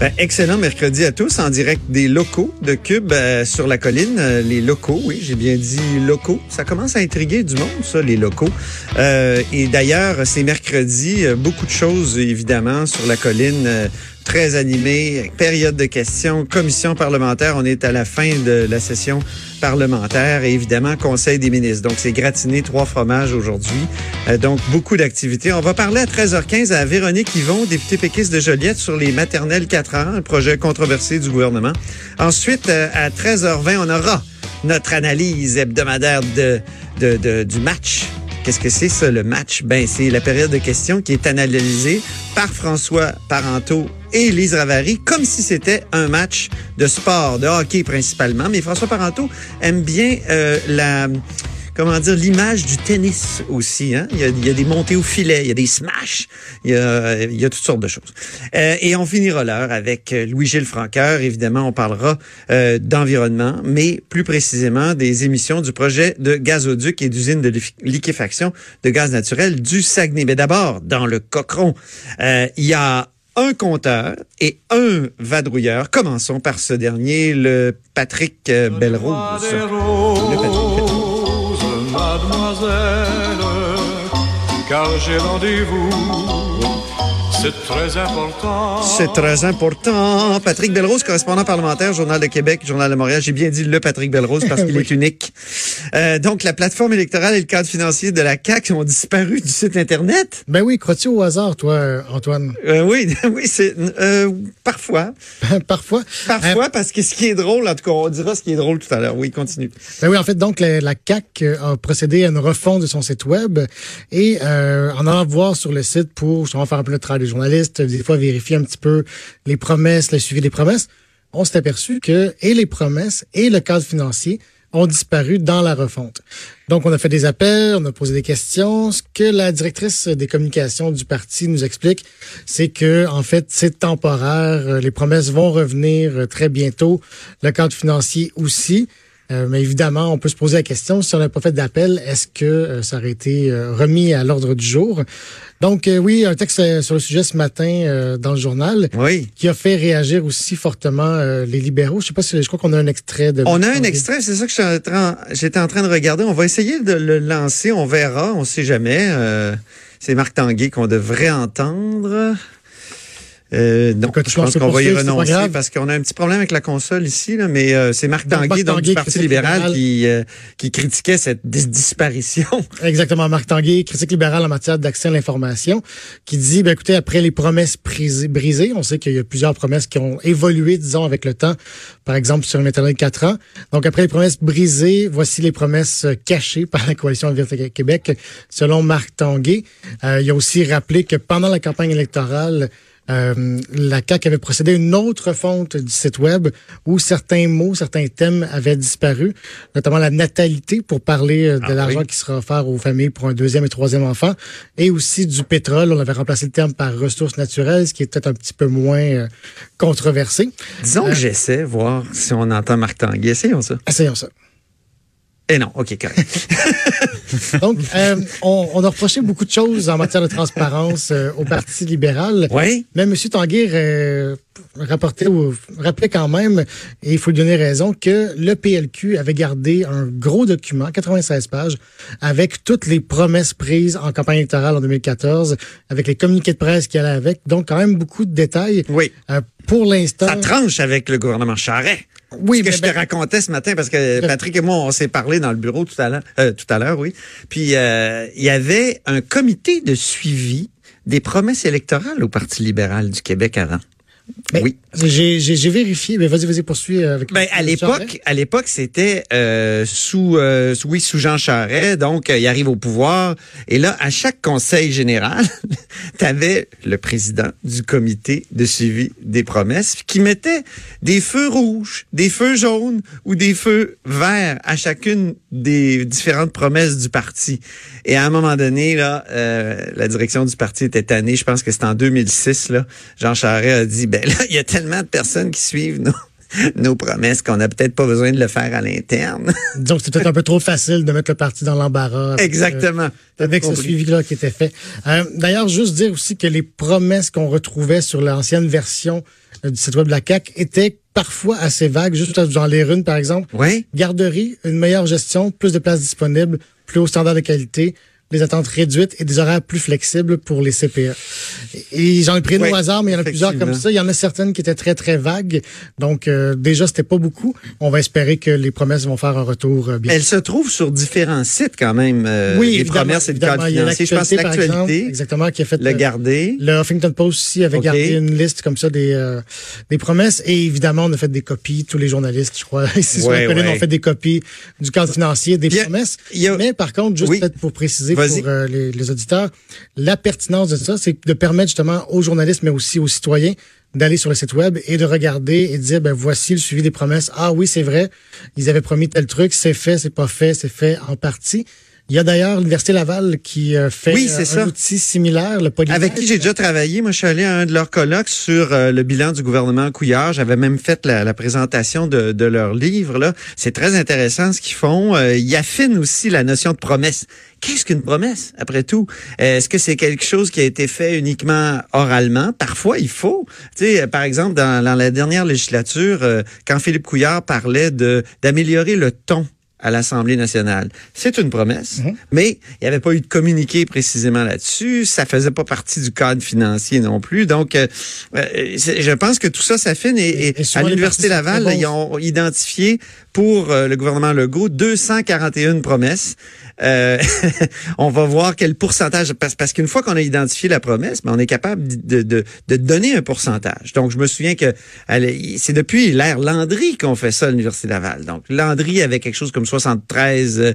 Ben, excellent mercredi à tous en direct des locaux de Cube euh, sur la colline. Euh, les locaux, oui, j'ai bien dit locaux. Ça commence à intriguer du monde, ça, les locaux. Euh, et d'ailleurs, c'est mercredi, euh, beaucoup de choses évidemment sur la colline. Très animé, période de questions, commission parlementaire. On est à la fin de la session parlementaire et évidemment Conseil des ministres. Donc c'est gratiné trois fromages aujourd'hui. Euh, donc beaucoup d'activités. On va parler à 13h15 à Véronique Yvon, députée péquiste de Joliette sur les maternelles 4 ans, un projet controversé du gouvernement. Ensuite euh, à 13h20, on aura notre analyse hebdomadaire de- du match Qu'est-ce que c'est ça, le match? Ben, c'est la période de questions qui est analysée par François Parenteau et Lise Ravary comme si c'était un match de sport, de hockey principalement. Mais François Parenteau aime bien euh, la comment dire, l'image du tennis aussi. Hein? Il, y a, il y a des montées au filet, il y a des smashs, il y a, il y a toutes sortes de choses. Euh, et on finira l'heure avec euh, Louis-Gilles Franqueur. Évidemment, on parlera euh, d'environnement, mais plus précisément des émissions du projet de gazoduc et d'usine de liquéfaction de gaz naturel du Saguenay. Mais d'abord, dans le cochon, euh, il y a un compteur et un vadrouilleur. Commençons par ce dernier, le Patrick euh, Belrose. Le Patrick. Mademoiselle, car j'ai rendez-vous. C'est très important. C'est très important. Patrick Belrose, correspondant parlementaire, Journal de Québec, Journal de Montréal. J'ai bien dit le Patrick Belrose parce qu'il est unique. Euh, donc, la plateforme électorale et le cadre financier de la CAQ ont disparu du site Internet. Ben oui, crois-tu au hasard, toi, Antoine? Euh, oui, oui, c'est euh, parfois. Parfois. Parfois, parce que ce qui est drôle, en tout cas, on dira ce qui est drôle tout à l'heure. Oui, continue. Ben oui, en fait, donc, la, la CAC a procédé à une refonte de son site web et euh, en allant voir sur le site pour justement faire un peu le travail des fois vérifier un petit peu les promesses, le suivi des promesses, on s'est aperçu que et les promesses et le cadre financier ont disparu dans la refonte. Donc, on a fait des appels, on a posé des questions. Ce que la directrice des communications du parti nous explique, c'est que, en fait, c'est temporaire. Les promesses vont revenir très bientôt. Le cadre financier aussi. Euh, mais évidemment, on peut se poser la question, si on n'a pas fait d'appel, est-ce que euh, ça aurait été euh, remis à l'ordre du jour? Donc oui, un texte sur le sujet ce matin dans le journal Oui. qui a fait réagir aussi fortement les libéraux. Je sais pas si je crois qu'on a un extrait de On a un extrait, c'est ça que j'étais en train- j'étais en train de regarder. On va essayer de le lancer, on verra, on sait jamais. C'est Marc Tanguay qu'on devrait entendre. Euh, Écoute, je pense qu'on va y renoncer parce qu'on a un petit problème avec la console ici, là, mais euh, c'est Marc Donc, Tanguay, donc, Tanguay, du Parti critique libéral, libéral. qui, euh, qui critiquait cette dis- disparition. Exactement, Marc Tanguay, critique libérale en matière d'accès à l'information, qui dit, ben, écoutez, après les promesses brisées, on sait qu'il y a plusieurs promesses qui ont évolué, disons, avec le temps, par exemple sur le maternelle 4 ans. Donc, après les promesses brisées, voici les promesses euh, cachées par la coalition Vérité Québec, selon Marc Tanguay. Euh, il a aussi rappelé que pendant la campagne électorale, euh, la CAQ avait procédé à une autre fonte du site web où certains mots, certains thèmes avaient disparu, notamment la natalité pour parler euh, de Ah l'argent oui. qui sera offert aux familles pour un deuxième et troisième enfant, et aussi du pétrole. On avait remplacé le terme par ressources naturelles, ce qui est peut-être un petit peu moins euh, controversé. Disons Euh, que j'essaie, voir si on entend Marc Tanguay. Essayons ça. Essayons ça. Eh non, OK, correct. Donc, euh, on, on a reproché beaucoup de choses en matière de transparence euh, au Parti libéral. oui? Mais M. Tanguay euh, rapportait ou rappelait quand même, et il faut lui donner raison, que le PLQ avait gardé un gros document, 96 pages, avec toutes les promesses prises en campagne électorale en 2014, avec les communiqués de presse qui allaient avec. Donc, quand même beaucoup de détails. Oui. Euh, pour l'instant. Ça tranche avec le gouvernement Charret. Oui, ce que mais je ben- te racontais ce matin, parce que Patrick et moi, on s'est parlé dans le bureau tout à l'heure, euh, tout à l'heure, oui. Puis euh, il y avait un comité de suivi des promesses électorales au Parti libéral du Québec avant. Oui. J'ai j'ai- j'ai vérifié. Mais vas-y, vas-y, poursuis euh, avec. Ben, à l'époque, à l'époque, c'était euh, sous, euh, sous- oui, sous Jean Charest. Donc, euh, il arrive au pouvoir. Et là, à chaque conseil général, tu avais le président du comité de suivi des promesses qui mettait des feux rouges, des feux jaunes ou des feux verts à chacune des différentes promesses du parti. Et à un moment donné, là, euh, la direction du parti était tannée. Je pense que c'était en 2006. Là, Jean Charest a dit, ben là, il y a tellement de personnes qui suivent nos nos promesses qu'on n'a peut-être pas besoin de le faire à l'interne. Que c'était peut-être un peu trop facile de mettre le parti dans l'embarras. euh, Exactement. avec ce suivi-là qui était fait. Euh, D'ailleurs, juste dire aussi que les promesses qu'on retrouvait sur l'ancienne version euh, du site web de la CAC étaient parfois assez vagues. Juste en lire une, par exemple. Oui. Garderie, une meilleure gestion, plus de places disponibles, plus haut standard de qualité, des attentes réduites et des horaires plus flexibles pour les CPE. Et j'en ai pris Oui, au hasard, mais il y en a plusieurs comme ça. Il y en a certaines qui étaient très, très vagues. Donc, euh, déjà, c'était pas beaucoup. On va espérer que les promesses vont faire un retour euh, bien. Elle se trouve sur différents sites quand même. euh, oui, les promesses et le cadre évidemment. Il y a financier. Je pense l'actualité, exactement, qui a fait le euh, garder. le Huffington Post aussi avait gardé une liste comme ça des euh, des promesses et évidemment on a fait des copies tous les journalistes je crois ici sur Ouais, la colline ouais. ont fait des copies du cadre financier des Puis, promesses a- mais par contre juste Oui. peut-être pour préciser. Pour euh, les, les auditeurs. La pertinence de ça c'est de permettre justement aux journalistes mais aussi aux citoyens d'aller sur le site web et de regarder et de dire ben voici le suivi des promesses. Ah oui c'est vrai. Ils avaient promis tel truc. C'est fait c'est pas fait c'est fait en partie il y a d'ailleurs l'Université Laval qui euh, fait Oui, euh, un ça. outil similaire, le polymètre. Avec qui j'ai déjà travaillé. Moi, je suis allé à un de leurs colloques sur euh, le bilan du gouvernement Couillard. J'avais même fait la, la présentation de, de leur livre. là. C'est très intéressant ce qu'ils font. Ils affinent aussi la notion de promesse. Qu'est-ce qu'une promesse, après tout? Est-ce que c'est quelque chose qui a été fait uniquement oralement? Parfois, il faut. Tu sais, par exemple, dans, dans la dernière législature, quand Philippe Couillard parlait de d'améliorer le ton à l'Assemblée nationale. C'est une promesse, mais il n'y avait pas eu de communiqué précisément là-dessus. Ça faisait pas partie du cadre financier non plus. Donc, euh, euh, je pense que tout ça s'affine. Et, et Et- et souvent, à l'Université Laval, ils ont identifié pour euh, le gouvernement Legault 241 promesses. Euh, on va voir quel pourcentage, parce, qu'une fois qu'on a identifié la promesse, ben, on est capable de, de, de donner un pourcentage. Donc, je me souviens que c'est depuis l'ère Landry qu'on fait ça à l'Université Laval. Donc, Landry avait quelque chose comme 73%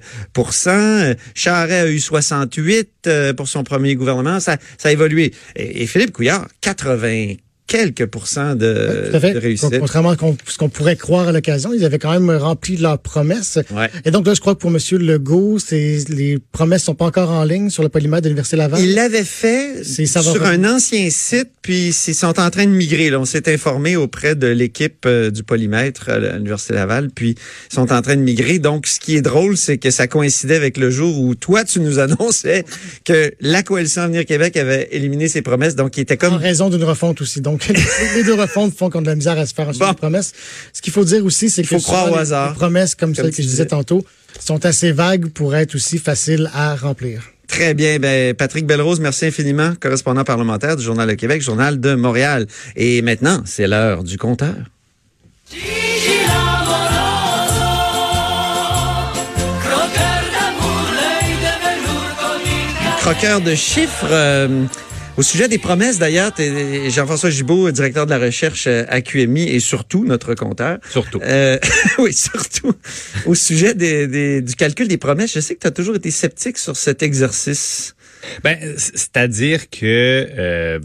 euh, Charret a eu 68% euh, pour son premier gouvernement. Ça, ça a évolué. Et, et Philippe Couillard, 80 quelques pourcents de, réussite. Contrairement à ce qu'on pourrait croire à l'occasion, ils avaient quand même rempli leurs promesses. Ouais. Et donc là, je crois que pour M. Legault, les promesses sont pas encore en ligne sur le polymètre de l'Université Laval. Il l'avait fait sur revenir. un ancien site, puis ils sont en train de migrer. Là. On s'est informé auprès de l'équipe euh, du polymètre à l'Université Laval, puis ils sont en train de migrer. Donc, ce qui est drôle, c'est que ça coïncidait avec le jour où toi, tu nous annonçais que la Coalition Avenir Québec avait éliminé ses promesses. Donc, il était En comme... raison d'une refonte aussi. Donc, les deux refontes font qu'on a de la misère à se faire un suivi Bon. de promesses. Ce qu'il faut dire aussi, c'est que faut croire au les- hasard, les promesses comme, comme celles que je disais. disais tantôt sont assez vagues pour être aussi faciles à remplir. Très bien. Ben, Patrick Belrose, merci infiniment, correspondant parlementaire du Journal de Québec, Journal de Montréal. Et maintenant, c'est l'heure du compteur. Croqueur de chiffres. euh, au sujet des promesses, d'ailleurs, Jean-François Gibault, directeur de la recherche euh, à QMI et surtout notre compteur. Surtout. Euh, oui, surtout. Au sujet des, des- du calcul des promesses, je sais que tu as toujours été sceptique sur cet exercice. Ben, c'est-à-dire que euh,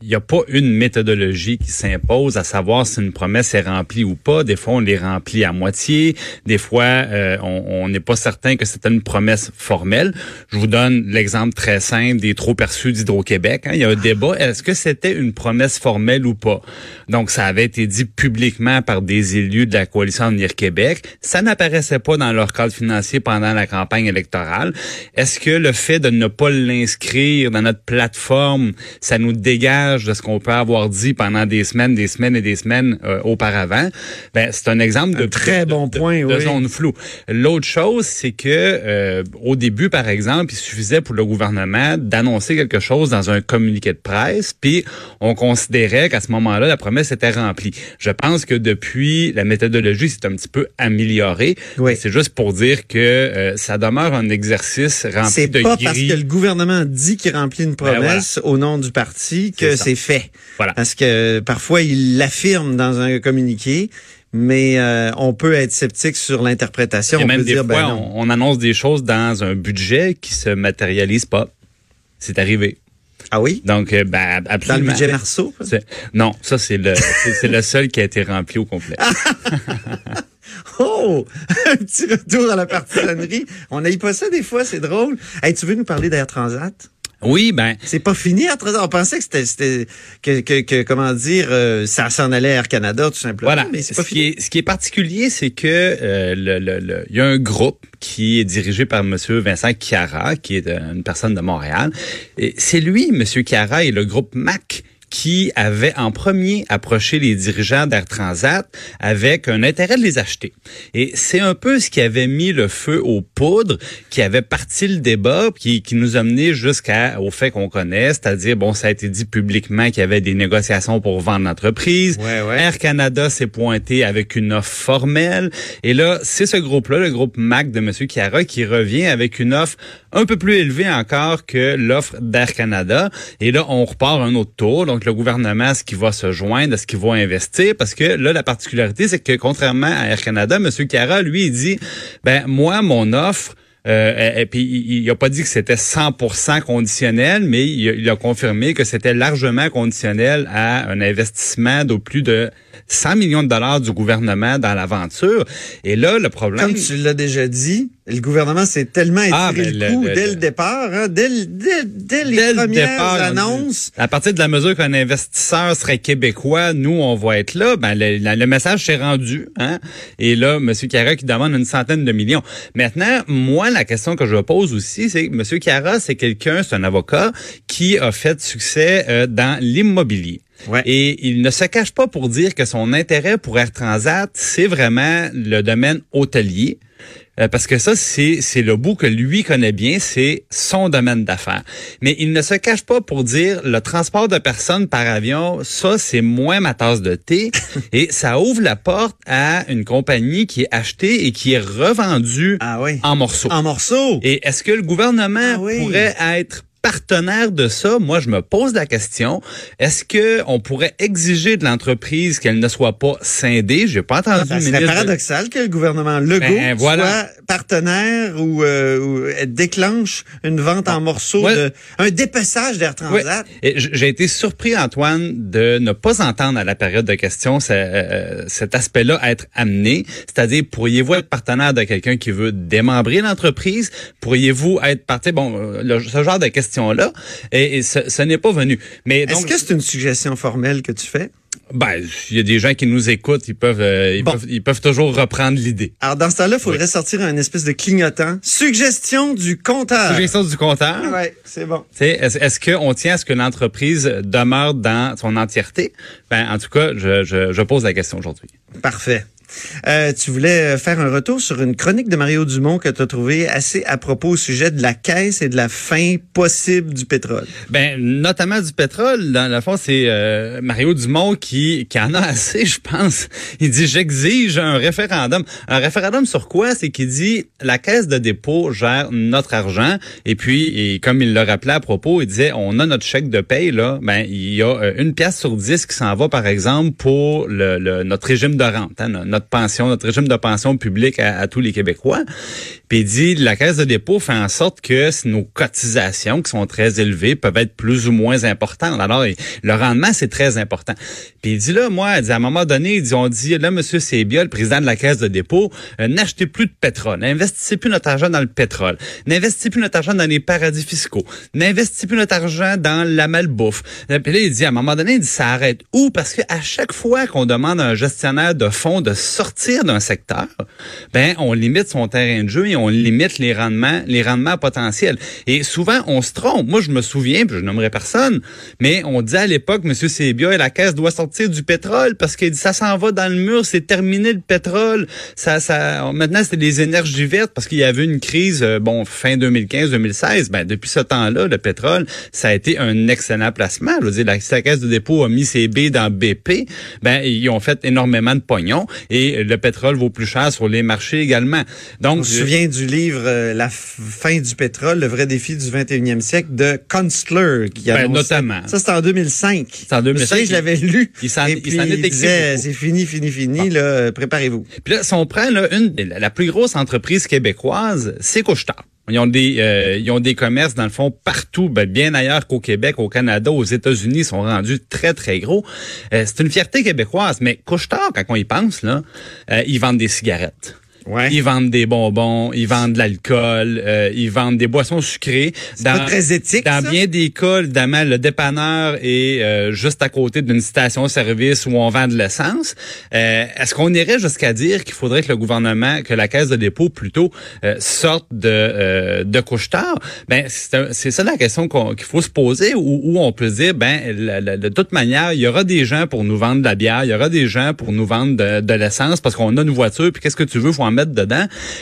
il n'y a pas une méthodologie qui s'impose à savoir si une promesse est remplie ou pas. Des fois, on les remplit à moitié. Des fois, euh, on n'est pas certain que c'était une promesse formelle. Je vous donne l'exemple très simple des trop perçus d'Hydro-Québec. hein. Il y a un débat. Est-ce que c'était une promesse formelle ou pas? Donc, ça avait été dit publiquement par des élus de la coalition Avenir Québec. Ça n'apparaissait pas dans leur cadre financier pendant la campagne électorale. Est-ce que le fait de ne pas l'inscrire dans notre plateforme, ça nous dégage de ce qu'on peut avoir dit pendant des semaines, des semaines et des semaines euh, auparavant? Ben, c'est un exemple de très de- bon de- point, de oui. zone floue. L'autre chose, c'est que euh, au début, par exemple, il suffisait pour le gouvernement d'annoncer quelque chose dans un communiqué de presse, puis on considérait qu'à ce moment-là, la promesse était remplie. Je pense que depuis, la méthodologie s'est un petit peu améliorée. Oui. C'est juste pour dire que euh, ça demeure un exercice rempli C'est de pas gris. parce que le gouvernement dit qu'il remplit une promesse au nom du parti que C'est fait. Voilà. Parce que parfois, il l'affirme dans un communiqué, mais euh, on peut être sceptique sur l'interprétation. On même peut des dire, fois, ben non. on, on annonce des choses dans un budget qui se matérialise pas. C'est arrivé. Ah oui? Donc, euh, ben, Dans le budget Marceau? Non, ça c'est le c'est c'est le seul qui a été rempli au complet. Oh! Un petit retour à la partisanerie. On n'aille pas ça des fois, c'est drôle. Hey, tu veux nous parler d'Air Transat? Oui, ben C'est pas fini Air Transat. On pensait que c'était, c'était que, que, que, comment dire, euh, ça s'en allait à Air Canada, tout simplement. Voilà. Mais c'est Ce qui, est, ce qui est particulier, c'est que euh, le, le- le- il y a un groupe qui est dirigé par Monsieur Vincent Chiara, qui est euh, une personne de Montréal. Et c'est lui, Monsieur Chiara, et le groupe MAC qui avait en premier approché les dirigeants d'Air Transat avec un intérêt de les acheter. Et c'est un peu ce qui avait mis le feu aux poudres, qui avait parti le débat, qui, qui nous a mené jusqu'au fait qu'on connaît, c'est-à-dire, bon, ça a été dit publiquement qu'il y avait des négociations pour vendre l'entreprise. Ouais, ouais. Air Canada s'est pointé avec une offre formelle. Et là, c'est ce groupe-là, le groupe MAC de M. Chiara, qui revient avec une offre un peu plus élevée encore que l'offre d'Air Canada. Et là, on repart un autre tour. Donc, le gouvernement, est-ce qu'il va se joindre, est-ce qu'il va investir? Parce que là, la particularité, c'est que contrairement à Air Canada, M. Chiara, lui, il dit, ben, moi, mon offre, euh, et, puis il, il a pas dit que c'était 100% conditionnel, mais il, il a confirmé que c'était largement conditionnel à un investissement de plus de 100 millions de dollars du gouvernement dans l'aventure. Et là, le problème, Comme tu l'as déjà dit, le gouvernement s'est tellement étiré Ah, ben, le coup le- dès le- départ, hein, dès, dès, dès les Dès premières départ, dit, annonces. À partir de la mesure qu'un investisseur serait québécois, nous, on va être là. Ben, le message s'est rendu. Hein? Et là, M. Cara qui demande une centaine de millions. Maintenant, moi, la question que je pose aussi, c'est que M. Cara, c'est quelqu'un, c'est un avocat qui a fait succès euh, dans l'immobilier. Ouais. Et il ne se cache pas pour dire que son intérêt pour Air Transat, c'est vraiment le domaine hôtelier. Euh, parce que ça, c'est, le bout que lui connaît bien, c'est son domaine d'affaires. Mais il ne se cache pas pour dire le transport de personnes par avion, ça, c'est moins ma tasse de thé. et ça ouvre la porte à une compagnie qui est achetée et qui est revendue Ah oui. en morceaux. En morceaux. Et est-ce que le gouvernement Ah oui. pourrait être partenaire de ça, moi je me pose la question, est-ce que on pourrait exiger de l'entreprise qu'elle ne soit pas scindée? J'ai pas entendu Ça serait paradoxal que le gouvernement Legault Ben, voilà. soit partenaire ou, euh, ou, euh, déclenche une vente en morceaux, Ouais. de, un dépeçage d'Air. Transat. J'ai été surpris, Antoine, de ne pas entendre à la période de questions euh, cet aspect-là être amené. C'est-à-dire, pourriez-vous être partenaire de quelqu'un qui veut démembrer l'entreprise? Pourriez-vous être parti? Bon, euh, le- ce genre de questions-là. Et, ce n'est pas venu. Mais Est-ce que c'est une suggestion formelle que tu fais? ben, il y a des gens qui nous écoutent, ils peuvent, euh, ils Bon. peuvent, ils peuvent toujours reprendre l'idée. Alors, dans ce temps-là, il faudrait sortir un espèce de clignotant. Suggestion du compteur. Suggestion du compteur. Ouais, c'est bon. Est-ce qu'on tient à ce que l'entreprise demeure dans son entièreté? Ben, en tout cas, je, je, je pose la question aujourd'hui. Parfait. Euh, tu voulais faire un retour sur une chronique de Mario Dumont que tu as trouvé assez à propos au sujet de la caisse et de la fin possible du pétrole. Ben, notamment du pétrole. Dans le fond, c'est euh, Mario Dumont qui, qui en a assez, je pense. Il dit j'exige un référendum. Un référendum sur quoi? C'est qu'il dit la caisse de dépôt gère notre argent et puis et comme il le rappelait à propos, il disait on a notre chèque de paye là. Ben il y a euh, une pièce sur dix qui s'en va par exemple pour le, le- notre régime de rente, hein, pension, notre régime de pension public à, tous les Québécois. Puis il dit la caisse de dépôt fait en sorte que nos cotisations qui sont très élevées peuvent être plus ou moins importantes. Alors le rendement c'est très important. Puis il dit là moi, il dit, à un moment donné, ils ont dit là monsieur Sébia, le président de la caisse de dépôt, euh, n'achetez plus de pétrole, n'investissez plus notre argent dans le pétrole, n'investissez plus notre argent dans les paradis fiscaux, n'investissez plus notre argent dans la malbouffe. Euh, Puis là il dit à un moment donné, il dit ça arrête où? Parce que à chaque fois qu'on demande à un gestionnaire de fonds de sortir d'un secteur, ben on limite son terrain de jeu et on limite les rendements, les rendements potentiels. Et souvent on se trompe. Moi je me souviens, puis je nommerai personne, mais on dit à l'époque, Monsieur Sébia, la caisse doit sortir du pétrole parce que ça s'en va dans le mur, c'est terminé le pétrole. Ça, ça, maintenant c'est des énergies vertes parce qu'il y avait une crise, euh, bon fin 2015-2016. Ben depuis ce temps-là, le pétrole, ça a été un excellent placement. Je la, caisse de dépôt a mis ses billes dans BP, ben ils ont fait énormément de pognon. Et le pétrole vaut plus cher sur les marchés également. Donc, On se souvient du livre euh, La fin du pétrole, le vrai défi du 21e siècle de Kunstler qui a Ben, notamment. Ça c'était en 2005. C'est en 2005, Je, l'avais lu. il s'en- disait c'est fini, fini, fini. Là, euh, préparez-vous. Puis là, si on prend là, une, la la plus grosse entreprise québécoise, c'est Couche-Tard. Ils ont des euh, ils ont des commerces dans le fond partout, ben, bien ailleurs qu'au Québec, au Canada, aux États-Unis, sont rendus très très gros. Euh, c'est une fierté québécoise, mais Couche-Tard, quand on y pense là, euh, ils vendent des cigarettes. Ouais. Ils vendent des bonbons, ils vendent de l'alcool, euh, ils vendent des boissons sucrées. C'est pas très éthique, Dans ça? bien des cas, évidemment, le dépanneur est euh, juste à côté d'une station-service où on vend de l'essence. Euh, Est-ce qu'on irait jusqu'à dire qu'il faudrait que le gouvernement, que la caisse de dépôt plutôt euh, sorte de euh, de couche-tard Ben c'est ça la question qu'il faut se poser où, où on peut se dire ben la- la- de toute manière il y aura des gens pour nous vendre de la bière, il y aura des gens pour nous vendre de, de l'essence parce qu'on a une voiture puis qu'est-ce que tu veux faut en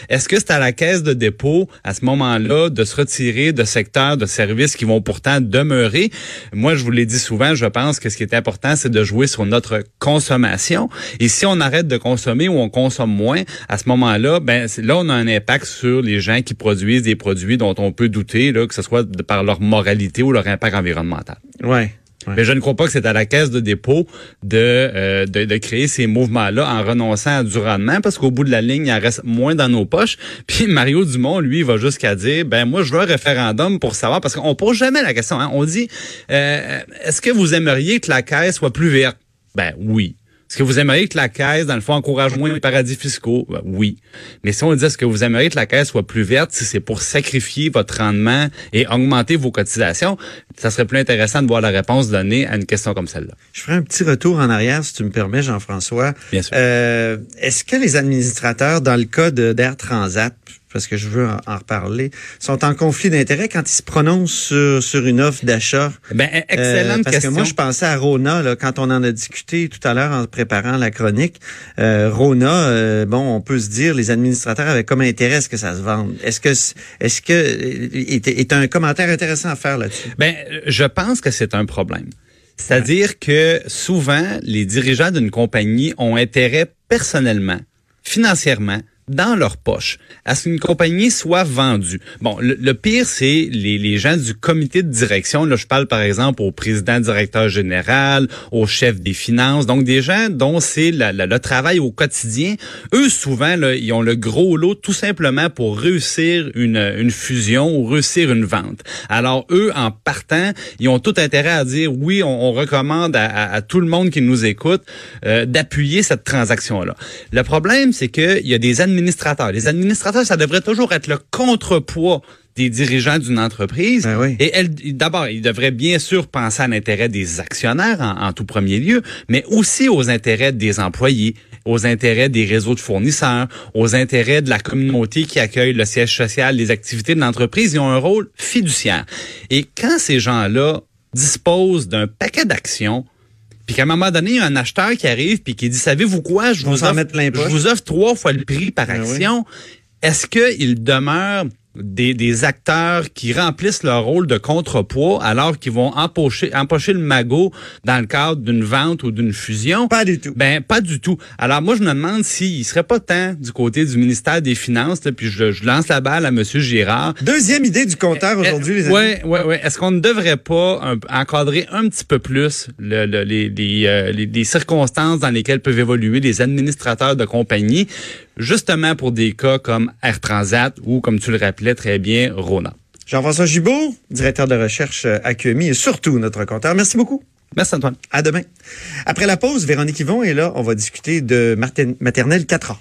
Est-ce que c'est à la caisse de dépôt à ce moment-là de se retirer de secteurs de services qui vont pourtant demeurer? Moi je vous l'ai dit souvent, je pense que ce qui est important c'est de jouer sur notre consommation et si on arrête de consommer ou on consomme moins à ce moment-là, ben là on a un impact sur les gens qui produisent des produits dont on peut douter là que ce soit par leur moralité ou leur impact environnemental. Ouais. Mais je ne crois pas que c'est à la caisse de dépôt de, euh, de, de créer ces mouvements-là en renonçant à du rendement parce qu'au bout de la ligne, il en reste moins dans nos poches. Puis Mario Dumont, lui, va jusqu'à dire, ben moi, je veux un référendum pour savoir, parce qu'on pose jamais la question. Hein. On dit, euh, est-ce que vous aimeriez que la caisse soit plus verte? Ben oui. Est-ce que vous aimeriez que la caisse, dans le fond, encourage moins les paradis fiscaux? Ben, oui. Mais si on dit est-ce que vous aimeriez que la caisse soit plus verte, si c'est pour sacrifier votre rendement et augmenter vos cotisations, ça serait plus intéressant de voir la réponse donnée à une question comme celle-là. Je ferai un petit retour en arrière, si tu me permets, Jean-François. Bien sûr. Euh, Est-ce que les administrateurs, dans le cas d'Air Transat, parce que je veux en, reparler, sont en conflit d'intérêts quand ils se prononcent sur, sur une offre d'achat? Ben, Euh, excellente parce question. que moi, je pensais à Rona, là, quand on en a discuté tout à l'heure en préparant la chronique. Euh, Rona, euh, bon, on peut se dire, les administrateurs avaient comme intérêt à ce que ça se vende. Est-ce que, est-ce que, est, est un commentaire intéressant à faire là-dessus? Ben, je pense que c'est un problème. C'est-à-dire que souvent, les dirigeants d'une compagnie ont intérêt personnellement, financièrement, dans leur poche, à ce qu'une compagnie soit vendue. Bon, le, le pire, c'est les, les gens du comité de direction. Là, je parle par exemple au président directeur général, au chef des finances, donc des gens dont c'est le travail au quotidien. Eux, souvent, là, ils ont le gros lot tout simplement pour réussir une, une fusion ou réussir une vente. Alors, eux, en partant, ils ont tout intérêt à dire oui, on, on recommande à, à- à tout le monde qui nous écoute euh, d'appuyer cette transaction-là. Le problème, c'est qu'il y a des administrateurs. Les administrateurs, ça devrait toujours être le contrepoids des dirigeants d'une entreprise. Ben oui. Et elle, d'abord, ils devraient bien sûr penser à l'intérêt des actionnaires en, en tout premier lieu, mais aussi aux intérêts des employés, aux intérêts des réseaux de fournisseurs, aux intérêts de la communauté qui accueille le siège social, les activités de l'entreprise. Ils ont un rôle fiduciaire. Et quand ces gens-là disposent d'un paquet d'actions, puis qu'à un moment donné, il y a un acheteur qui arrive puis qui dit, savez-vous quoi, je vous, offre, je vous trois fois le prix par Ben oui. action. Est-ce qu'il demeure des, des acteurs qui remplissent leur rôle de contrepoids alors qu'ils vont empocher, empocher le magot dans le cadre d'une vente ou d'une fusion? Pas du tout. Ben, pas du tout. Alors, moi, je me demande s'il serait pas temps du côté du ministère des Finances, là, puis je, je lance la balle à M. Girard, Deuxième idée du compteur aujourd'hui, les amis. Ouais, ouais, ouais. Est-ce qu'on ne devrait pas un- encadrer un petit peu plus le- le- les, les, euh, les- les circonstances dans lesquelles peuvent évoluer les administrateurs de compagnie, justement pour des cas comme Air Transat ou, comme tu le rappelais très bien, Rona. Jean-François Gibault, directeur de recherche à QMI et surtout notre compteur. Merci beaucoup. Merci Antoine. À demain. Après la pause, Véronique Yvon est là. On va discuter de mater- maternelle 4 ans.